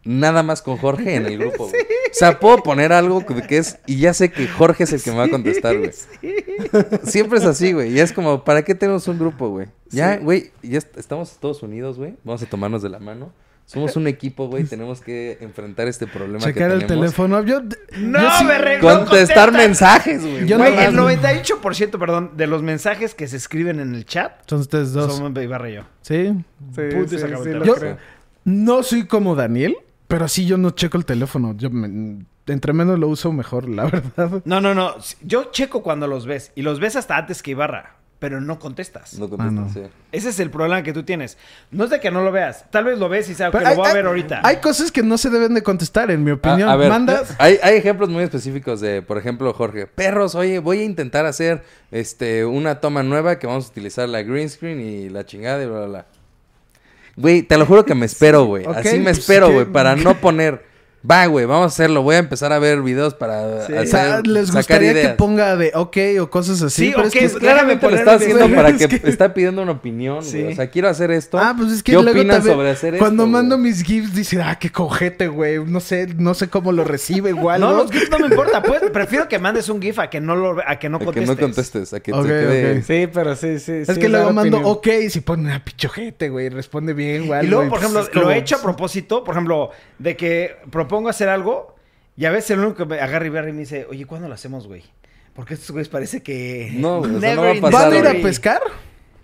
nada más con Jorge en el grupo, güey. O sea, puedo poner algo que es... Y ya sé que Jorge es el que me va a contestar, güey. Siempre es así, güey. Y es como, ¿para qué tenemos un grupo, güey? Ya, güey, ya est- estamos todos unidos, güey. Vamos a tomarnos de la mano. Somos un equipo, güey. Tenemos que enfrentar este problema Checar que el tenemos. teléfono. Yo, No, yo sí- me re- Contestar no mensajes, güey. Yo Güey, no- el 98%, perdón, de los mensajes que se escriben en el chat Son ustedes dos. son Ibarra y yo. Sí. Sí, Puta, sí, sí, Yo creo. no soy como Daniel, pero sí yo no checo el teléfono. Yo me- entre menos lo uso mejor, la verdad. No, no, no. Yo checo cuando los ves. Y los ves hasta antes que Ibarra. Pero no contestas. No Ah, no. sí. Ese es el problema que tú tienes. No es de que no lo veas. Tal vez lo ves y sabes que Pero lo voy a ver hay- ahorita. Hay cosas que no se deben de contestar, en mi opinión. A, a ver, Mandas. hay, hay ejemplos muy específicos de, por ejemplo, Jorge. Perros, oye, voy a intentar hacer este una toma nueva que vamos a utilizar la green screen y la chingada y bla, bla, bla. Güey, te lo juro que me espero, güey. Así me pues, espero, güey, para no poner... Va, güey, vamos a hacerlo. Voy a empezar a ver videos para Sí. O hacer, sea, les sacar gustaría que ponga de ok o cosas así. Sí, pero es que pues, Claramente lo está haciendo para que, que- está pidiendo una opinión, Sí. güey. O sea, quiero hacer esto. Ah, pues es que ¿Qué luego opinan también, sobre hacer Cuando esto, mando güey? mis GIFs dice, ah, qué cojete, güey. No sé, no sé cómo lo recibe igual. No, los GIFs no me importa. Pues, prefiero que mandes un GIF a que no, lo, a que no A que contestes. no contestes, a que te quede... Sí, pero sí, sí. Es sí que luego mando ok si pone a pichojete, güey. Responde bien, güey. Y luego, por pues, ejemplo, lo he hecho a propósito, por ejemplo, de que propongo hacer algo y a veces el único que me agarra y me dice, oye, ¿cuándo lo hacemos, güey? Porque estos güeyes parece que... No, güey, o sea, Never no va a in pasar, ¿Van a ir a güey. pescar?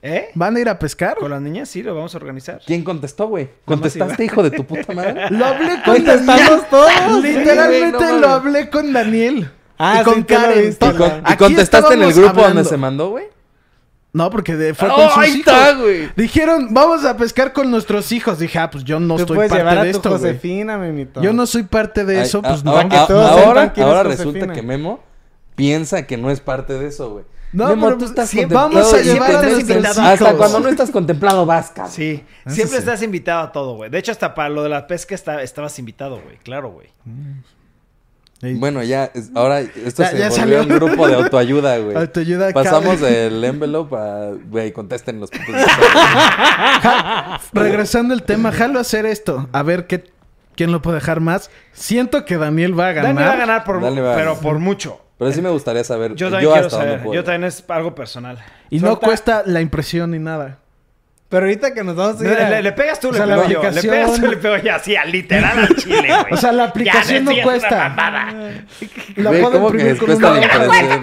¿Eh? ¿Van a ir a pescar? Con las niñas sí, lo vamos a organizar. ¿Quién contestó, güey? ¿Contestaste, hijo de tu puta madre? Lo hablé con Contestamos todos. Literalmente Sí, güey, no lo hablé con Daniel. Ah, y con sí, Karen. ¿Y, contestaste en el grupo donde se mandó, güey? No, porque de- fue ¡Oh, con sus ahí hijos. está, güey! Dijeron, vamos a pescar con nuestros hijos. Dije, ah, pues yo no estoy parte llevar a de tu esto, güey. Josefina, Memito. Yo no soy parte de eso, pues a- no. a- que todos ahora ahora resulta que Memo piensa que no es parte de eso, güey. No, Memo, pero tú estás siempre- contemplado vamos a llevar a siempre estás nuestros invitado. hijos. Hasta cuando no estás contemplado, vas, cabrón. Sí, Eso siempre sí. estás invitado a todo, güey. De hecho, hasta para lo de la pesca está- estabas invitado, güey. Claro, güey. Ey, Bueno, ya, es- ahora esto Ya- se ya volvió salió. un grupo de autoayuda, güey. Autoayuda Pasamos cabe. del envelope a, güey, contesten los putos. Regresando al tema, jalo a hacer esto. A ver qué ¿Quién lo puede dejar más? Siento que Daniel va a ganar. Dani va a ganar por, Dani va a pero por mucho. Pero sí me gustaría saber. Yo también quiero hasta dónde saber. puedo. Yo también es algo personal. Y no cuesta la impresión ni nada. Pero ahorita que nos vamos a ir Le, a- le- le pegas tú, O le sea, la pego yo. Le pegas tú, le pego yo. Así, al literal al chile, güey. O sea, la Ya, aplicación no decías una cuesta. La puedo ¿cómo que imprimir con cuesta una la impresión?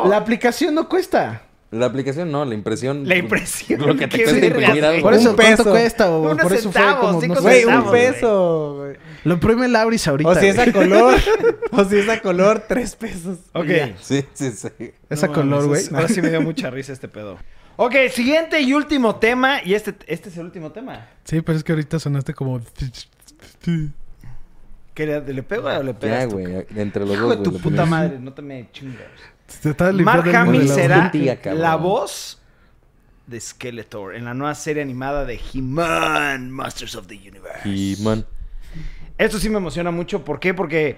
güey? La aplicación no cuesta. La aplicación no, la impresión. La impresión. Lo que te cuesta imprimir algo. Por eso, Un ¿cuánto peso. cuesta? O Unos por eso fue centavos, como... cinco no. Güey, un peso, güey. Lo imprime el Auris ahorita. O si es a color. o si es a color, tres pesos. Ok. Ya. Sí, sí, sí. Esa No color, güey. Ahora sí me dio mucha risa este pedo. Ok, siguiente y último tema. Y este, este es el último tema. Sí, pero es que ahorita sonaste como... ¿Qué le, le pego o le pegas Ya, tú? güey. Entre los Hijo dos, de tu güey. puta madre, no te me chingas. Mark Hamill será Tía, la voz de Skeletor en la nueva serie animada de He-Man, Masters of the Universe. Y, man. Esto sí me emociona mucho. ¿Por qué? Porque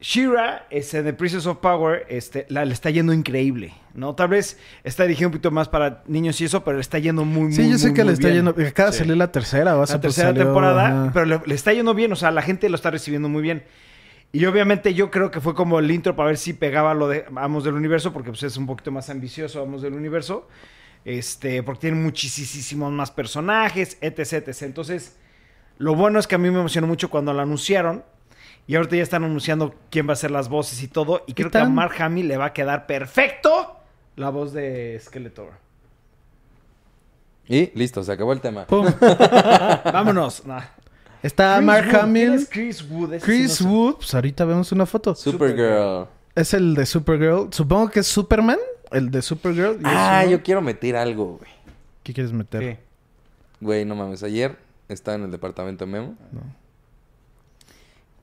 She-Ra, este, de Princess of Power, este, la, le está yendo increíble, ¿no? Tal vez está dirigido un poquito más para niños y eso, pero le está yendo muy, muy, Sí, yo sé muy, que le está bien. yendo... Acaba de Sí. salir la tercera, o hace la tercera salió, temporada, ajá. pero le, le está yendo bien, o sea, la gente lo está recibiendo muy bien. Y obviamente yo creo que fue como el intro para ver si pegaba lo de Amos del Universo, porque pues es un poquito más ambicioso Amos del Universo, este, porque tiene muchísimos más personajes, etc, etc. Entonces, lo bueno es que a mí me emocionó mucho cuando lo anunciaron, y ahorita ya están anunciando quién va a ser las voces y todo, y creo que a Mark Hamill le va a quedar perfecto la voz de Skeletor. Y listo, se acabó el tema. Pum. Vámonos. Nah. Está Chris Mark Wood. ¿Quién Hamill. es Chris Wood? Ese sí Chris no sé. Wood. Pues ahorita vemos una foto. Supergirl. Es el de Supergirl. Supongo que es Superman. El de Supergirl. y Ah, yo quiero meter algo, güey. ¿Qué quieres meter? Sí. Güey, no mames. Ayer estaba en el departamento de Memo.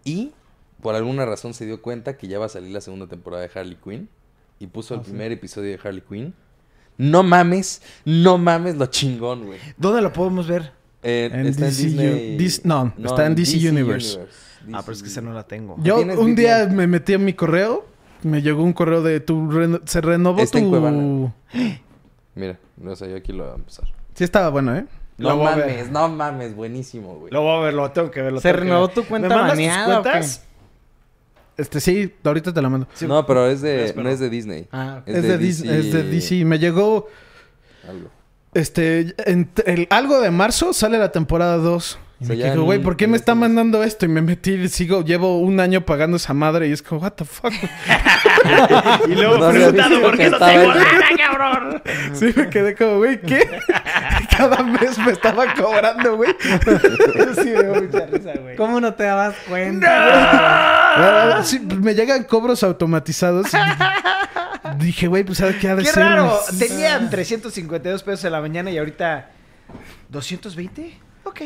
Y por alguna razón se dio cuenta que ya va a salir la segunda temporada de Harley Quinn. Y puso Ah, el primer episodio de Harley Quinn. No mames, no mames lo chingón, güey. ¿Dónde lo podemos ver? Eh, En está DC en Disney. Dis- no, está en DC Universe. Ah, pero es que esa no la tengo. Yo ¿Tienes un día me metí en mi correo. Me llegó un correo de tu... reno- se renovó Está tu... Mira, o sea, yo aquí lo voy a empezar. Sí estaba bueno, ¿eh? No mames, no mames, buenísimo, güey. Lo voy a ver, lo tengo que ver. Lo ¿Se tengo que renovó ver. tu cuenta ¿Me mandas tus cuentas? Este sí, ahorita te la mando. Sí. No, pero es de, no es de Disney. Ah. Es, de, Dis- es de DC. Me llegó... Algo. Este, en el, algo de marzo sale la temporada 2. Y O me sea, dijo, güey, ¿por qué me está mandando esto? Y me metí y sigo, llevo un año pagando esa madre y es como, what the fuck. Y luego No preguntando por qué no tengo en- lana, cabrón. sí, me quedé como, güey, ¿qué? Cada mes me estaba cobrando, güey. Eso sí me dio mucha risa, güey. ¿Cómo no te dabas cuenta? Ah, sí, me llegan cobros automatizados. y dije, güey, pues ¿sabes qué ha de Qué ser? raro. Tenían 352 pesos en la mañana y ahorita 220. Ok.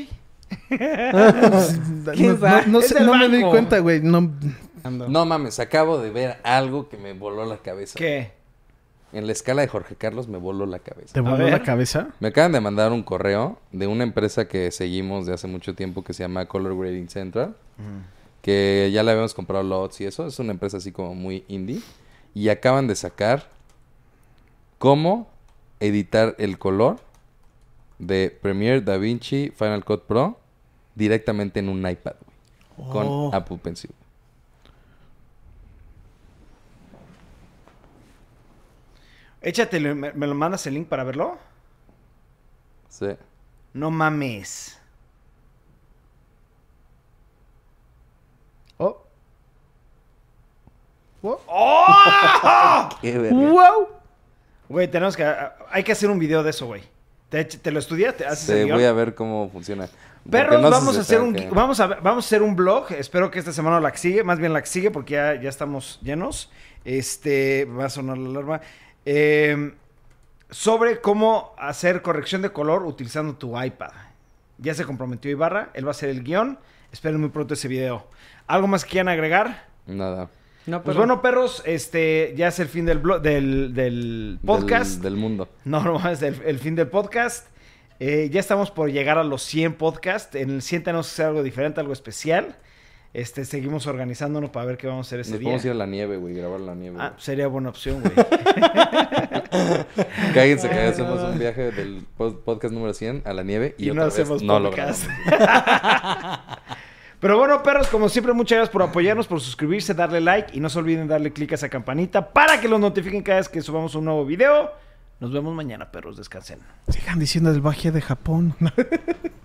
No, ¿Quién no, sabe? no Es sé, no me di cuenta, güey. No, No mames, acabo de ver algo que me voló la cabeza. ¿Qué? En la escala de Jorge Carlos me voló la cabeza. ¿Te voló la cabeza? Me acaban de mandar un correo de una empresa que seguimos de hace mucho tiempo que se llama Color Grading Central. Que ya le habíamos comprado lots y eso. Es una empresa así como muy indie. Y acaban de sacar cómo editar el color de Premiere, DaVinci, Final Cut Pro directamente en un iPad, güey, Oh. Con Apple Pencil. Échatelo, ¿me, me lo mandas el link para verlo? Sí. No mames. Oh. ¡Oh! Qué verga. ¡Wow! Güey, tenemos que... Hay que hacer un video de eso, güey. ¿Te, te lo estudias? ¿Te haces Sí, el voy a ver cómo funciona. Perros, no vamos a hacer un que- vamos a vamos a hacer un blog. Espero que esta semana la sigue, más bien la sigue porque ya, ya estamos llenos. Este va a sonar la alarma. Eh, sobre cómo hacer corrección de color utilizando tu iPad. Ya se comprometió Ibarra, él va a hacer el guion. Esperen muy pronto ese video. ¿Algo más que quieran agregar? Nada. No, Pues bueno, perros, este ya es el fin del blog del, del podcast. Del, del mundo. No, no, es el, el fin del podcast. Eh, ya estamos por llegar a los 100 podcasts. En el 100 tenemos que hacer algo diferente, algo especial. Este, seguimos organizándonos para ver qué vamos a hacer ese Nos día. Vamos a ir a la nieve, güey, grabar la nieve. Ah, sería buena opción, güey. Cállense que hacemos un viaje del podcast número 100 a la nieve y, y otra no hacemos vez Pero bueno, perros, como siempre, muchas gracias por apoyarnos, por suscribirse, darle like y no se olviden darle click a esa campanita para que los notifiquen cada vez que subamos un nuevo video. Nos vemos mañana, perros. Descansen. Sigan diciendo el baje de Japón.